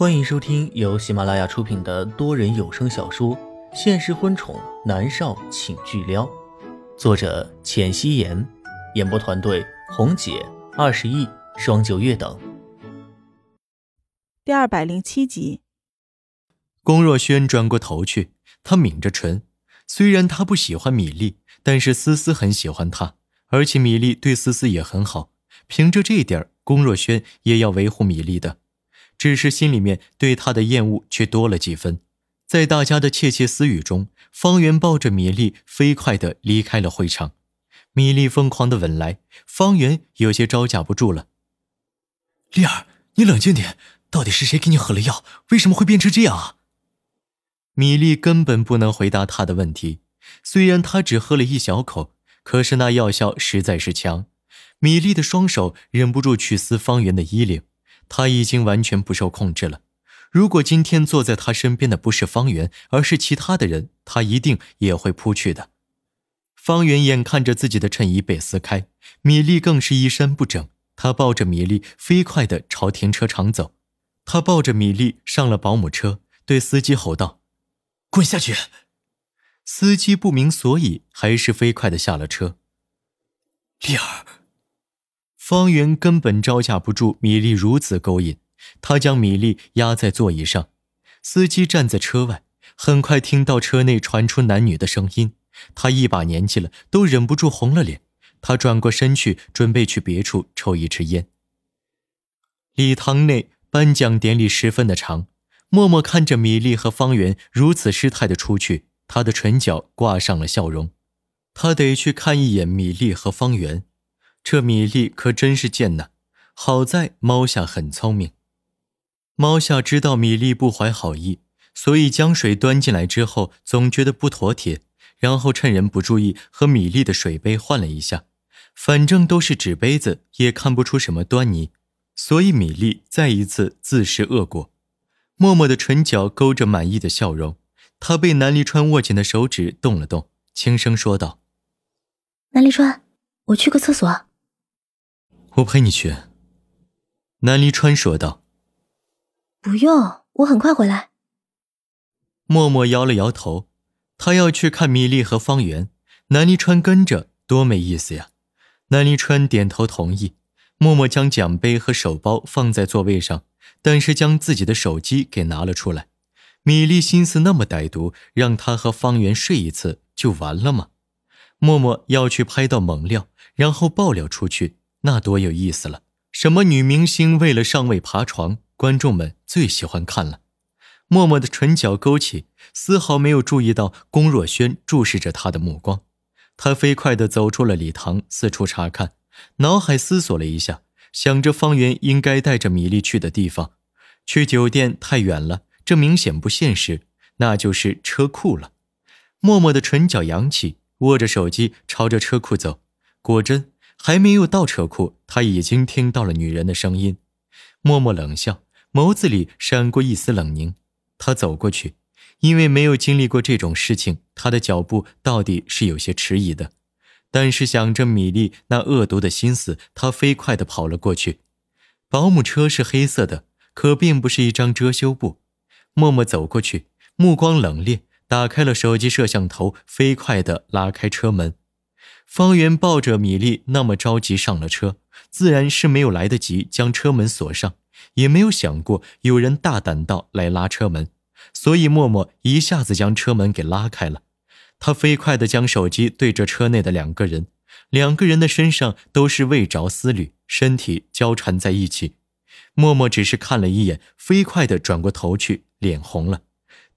欢迎收听由喜马拉雅出品的多人有声小说《现实婚宠男少请巨撩》，作者：浅汐颜，演播团队：红姐、二十亿、双九月等。第二百零七集，龚若轩转过头去，他抿着唇。虽然他不喜欢米粒，但是思思很喜欢他，而且米粒对思思也很好。凭着这点，龚若轩也要维护米粒的。只是心里面对他的厌恶却多了几分。在大家的窃窃私语中，方圆抱着米粒飞快地离开了会场。米粒疯狂地吻来，方圆有些招架不住了。丽儿，你冷静点，到底是谁给你喝了药？为什么会变成这样啊？米粒根本不能回答他的问题。虽然他只喝了一小口，可是那药效实在是强。米粒的双手忍不住去撕方圆的衣领。他已经完全不受控制了。如果今天坐在他身边的不是方圆，而是其他的人，他一定也会扑去的。方圆眼看着自己的衬衣被撕开，米粒更是衣衫不整。他抱着米粒飞快地朝停车场走。他抱着米粒上了保姆车，对司机吼道：“滚下去！”司机不明所以，还是飞快地下了车。丽儿。方圆根本招架不住米粒如此勾引，他将米粒压在座椅上。司机站在车外，很快听到车内传出男女的声音。他一把年纪了，都忍不住红了脸。他转过身去，准备去别处抽一支烟。礼堂内颁奖典礼十分的长，默默看着米粒和方圆如此失态的出去，他的唇角挂上了笑容。他得去看一眼米粒和方圆。这米粒可真是贱呐！好在猫夏很聪明，猫夏知道米粒不怀好意，所以将水端进来之后，总觉得不妥帖，然后趁人不注意和米粒的水杯换了一下。反正都是纸杯子，也看不出什么端倪，所以米粒再一次自食恶果。默默的唇角勾着满意的笑容，他被南离川握紧的手指动了动，轻声说道：“南离川，我去个厕所。”我陪你去。”南离川说道。“不用，我很快回来。”默默摇了摇头，他要去看米粒和方圆。南离川跟着，多没意思呀！南离川点头同意。默默将奖杯和手包放在座位上，但是将自己的手机给拿了出来。米粒心思那么歹毒，让他和方圆睡一次就完了吗？默默要去拍到猛料，然后爆料出去。那多有意思了！什么女明星为了上位爬床，观众们最喜欢看了。默默的唇角勾起，丝毫没有注意到龚若轩注视着他的目光。他飞快地走出了礼堂，四处查看，脑海思索了一下，想着方圆应该带着米粒去的地方。去酒店太远了，这明显不现实，那就是车库了。默默的唇角扬起，握着手机朝着车库走。果真。还没有到车库，他已经听到了女人的声音。默默冷笑，眸子里闪过一丝冷凝。他走过去，因为没有经历过这种事情，他的脚步到底是有些迟疑的。但是想着米粒那恶毒的心思，他飞快地跑了过去。保姆车是黑色的，可并不是一张遮羞布。默默走过去，目光冷冽，打开了手机摄像头，飞快地拉开车门。方圆抱着米粒，那么着急上了车，自然是没有来得及将车门锁上，也没有想过有人大胆到来拉车门，所以默默一下子将车门给拉开了。他飞快地将手机对着车内的两个人，两个人的身上都是未着丝缕，身体交缠在一起。默默只是看了一眼，飞快地转过头去，脸红了，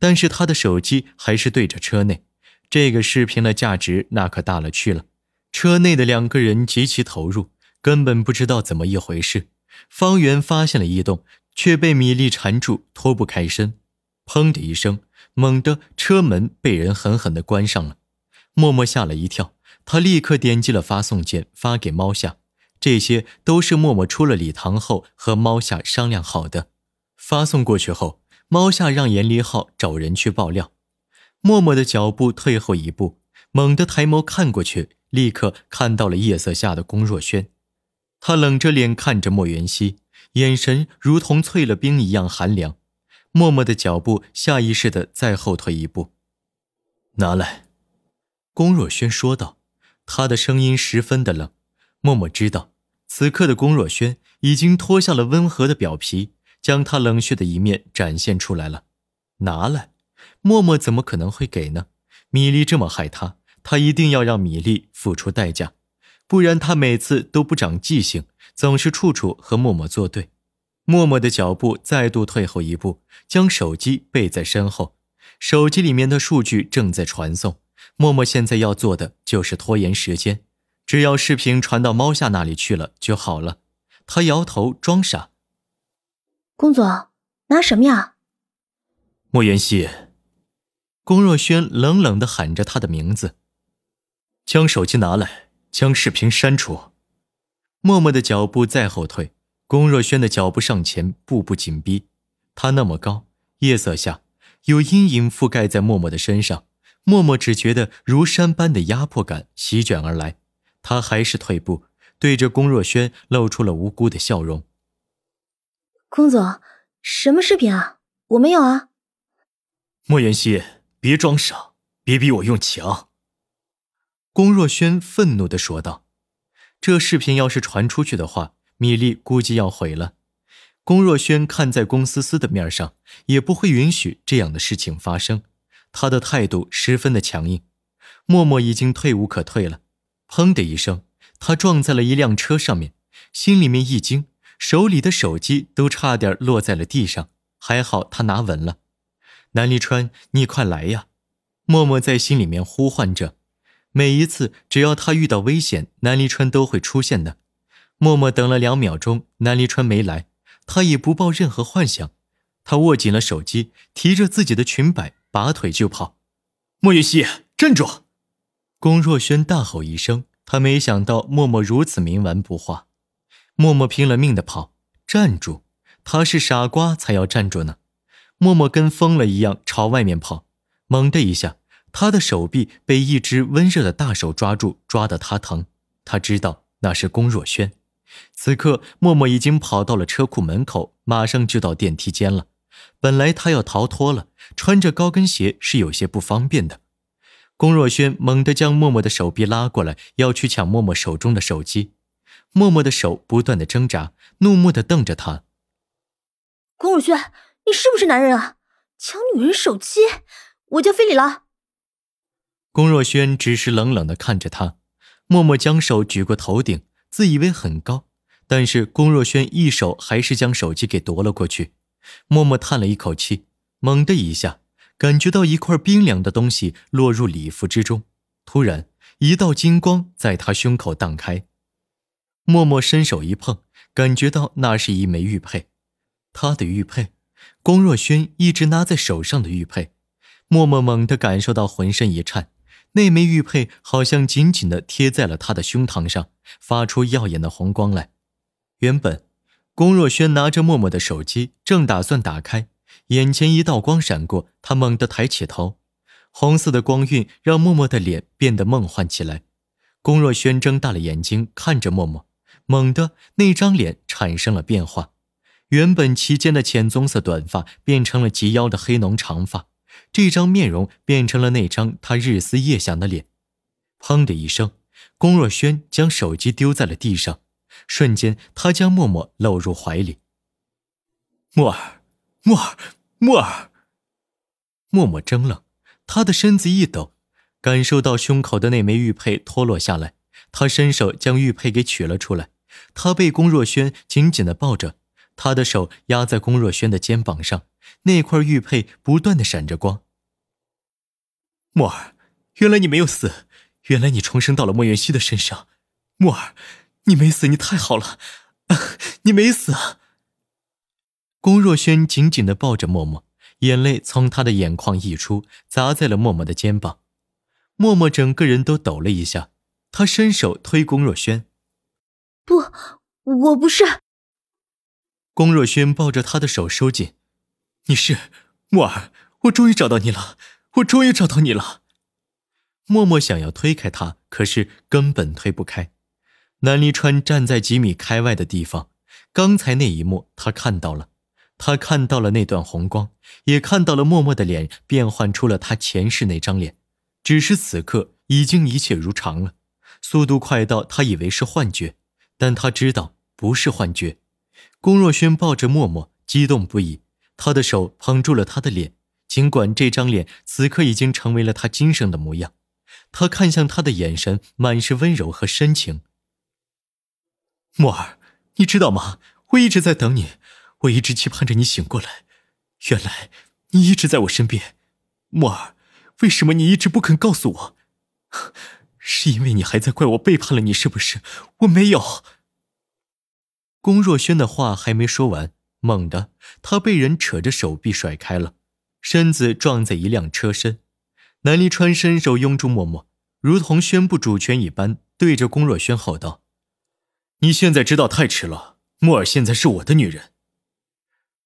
但是他的手机还是对着车内，这个视频的价值那可大了去了。车内的两个人极其投入，根本不知道怎么一回事。方圆发现了异动，却被米粒缠住，脱不开身。砰的一声，猛地车门被人狠狠地关上了。默默吓了一跳，他立刻点击了发送键，发给猫夏。这些都是默默出了礼堂后和猫夏商量好的。发送过去后，猫夏让严离浩找人去爆料。默默的脚步退后一步，猛地抬眸看过去。立刻看到了夜色下的龚若轩，他冷着脸看着莫元熙，眼神如同淬了冰一样寒凉。默默的脚步下意识的再后退一步。拿来，龚若轩说道，他的声音十分的冷。默默知道，此刻的龚若轩已经脱下了温和的表皮，将他冷血的一面展现出来了。拿来，默默怎么可能会给呢？米粒这么害他，他一定要让米粒付出代价，不然他每次都不长记性，总是处处和默默作对。默默的脚步再度退后一步，将手机背在身后，手机里面的数据正在传送。默默现在要做的就是拖延时间。只要视频传到猫夏那里去了就好了。他摇头装傻。龚总，拿什么呀？莫言熙。龚若轩冷冷的喊着他的名字。将手机拿来，将视频删除。默默的脚步再后退，龚若轩的脚步上前，步步紧逼。他那么高，夜色下有阴影覆盖在默默的身上，默默只觉得如山般的压迫感席卷而来。他还是退步，对着龚若轩露出了无辜的笑容。龚总，什么视频啊？我没有啊。莫言希，别装傻，别逼我用强。龚若轩愤怒的说道：“这视频要是传出去的话，米粒估计要毁了。龚若轩看在龚思思的面上，也不会允许这样的事情发生。他的态度十分的强硬。默默已经退无可退了。”砰的一声，他撞在了一辆车上面，心里面一惊，手里的手机都差点落在了地上，还好他拿稳了。南离川，你快来呀！默默在心里面呼唤着。每一次只要他遇到危险，南离川都会出现的。默默等了两秒钟，南离川没来，他也不抱任何幻想，他握紧了手机，提着自己的裙摆，拔腿就跑。莫云熙，站住！龚若轩大吼一声，他没想到默默如此冥顽不化。默默拼了命的跑，站住！他是傻瓜才要站住呢。默默跟疯了一样朝外面跑，猛的一下，他的手臂被一只温热的大手抓住，抓得他疼。他知道那是龚若轩。此刻，默默已经跑到了车库门口，马上就到电梯间了。本来他要逃脱了，穿着高跟鞋是有些不方便的。龚若轩猛地将默默的手臂拉过来，要去抢默默手中的手机。默默的手不断的挣扎，怒目的瞪着他。龚若轩，你是不是男人啊？抢女人手机？我叫非礼了。龚若轩只是冷冷的看着他。默默将手举过头顶，自以为很高，但是龚若轩一手还是将手机给夺了过去。默默叹了一口气，猛地一下。感觉到一块冰凉的东西落入礼服之中，突然一道金光在他胸口荡开。默默伸手一碰，感觉到那是一枚玉佩，他的玉佩，龚若轩一直拿在手上的玉佩。默默猛地感受到浑身一颤，那枚玉佩好像紧紧地贴在了他的胸膛上，发出耀眼的红光来。原本，龚若轩拿着默默的手机，正打算打开。眼前一道光闪过，他猛地抬起头，红色的光晕让默默的脸变得梦幻起来。龚若轩睁大了眼睛看着默默，猛地那张脸产生了变化，原本齐肩的浅棕色短发变成了及腰的黑浓长发，这张面容变成了那张他日思夜想的脸。砰的一声，龚若轩将手机丢在了地上，瞬间他将默默搂入怀里。默儿。默儿，默儿。默默怔了，他的身子一抖，感受到胸口的那枚玉佩脱落下来，他伸手将玉佩给取了出来。他被龚若轩紧紧的抱着，他的手压在龚若轩的肩膀上，那块玉佩不断的闪着光。墨儿，原来你没有死，原来你重生到了莫元熙的身上。墨儿，你没死，你太好了，你没死啊！龚若轩紧紧的抱着默默，眼泪从他的眼眶溢出，砸在了默默的肩膀。默默整个人都抖了一下，他伸手推龚若轩：“不，我不是。”龚若轩抱着他的手收紧：“你是默儿，我终于找到你了，我终于找到你了。”默默想要推开他，可是根本推不开。南离川站在几米开外的地方，刚才那一幕他看到了。他看到了那段红光，也看到了默默的脸变换出了他前世那张脸，只是此刻已经一切如常了，速度快到他以为是幻觉，但他知道不是幻觉。龚若轩抱着默默，激动不已，他的手捧住了他的脸，尽管这张脸此刻已经成为了他今生的模样，他看向他的眼神满是温柔和深情。默儿，你知道吗？我一直在等你，我一直期盼着你醒过来。原来你一直在我身边，默儿，为什么你一直不肯告诉我？是因为你还在怪我背叛了你，是不是？我没有。龚若轩的话还没说完，猛地他被人扯着手臂甩开了，身子撞在一辆车身。南离川伸手拥住默默，如同宣布主权一般，对着龚若轩吼道：“你现在知道太迟了，默儿现在是我的女人。”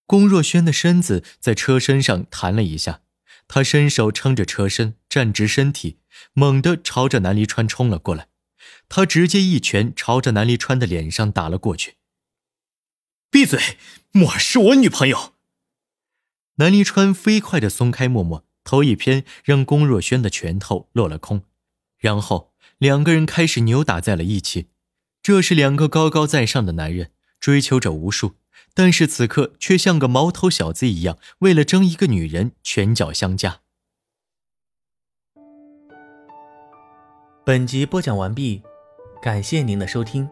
龚若轩的身子在车身上弹了一下，他伸手撑着车身，站直身体，猛地朝着南离川冲了过来。他直接一拳朝着南离川的脸上打了过去。闭嘴！默儿是我女朋友。南离川飞快地松开默默，头一偏，让龚若轩的拳头落了空，然后两个人开始扭打在了一起。这是两个高高在上的男人，追求者无数，但是此刻却像个毛头小子一样，为了争一个女人拳脚相加。本集播讲完毕，感谢您的收听。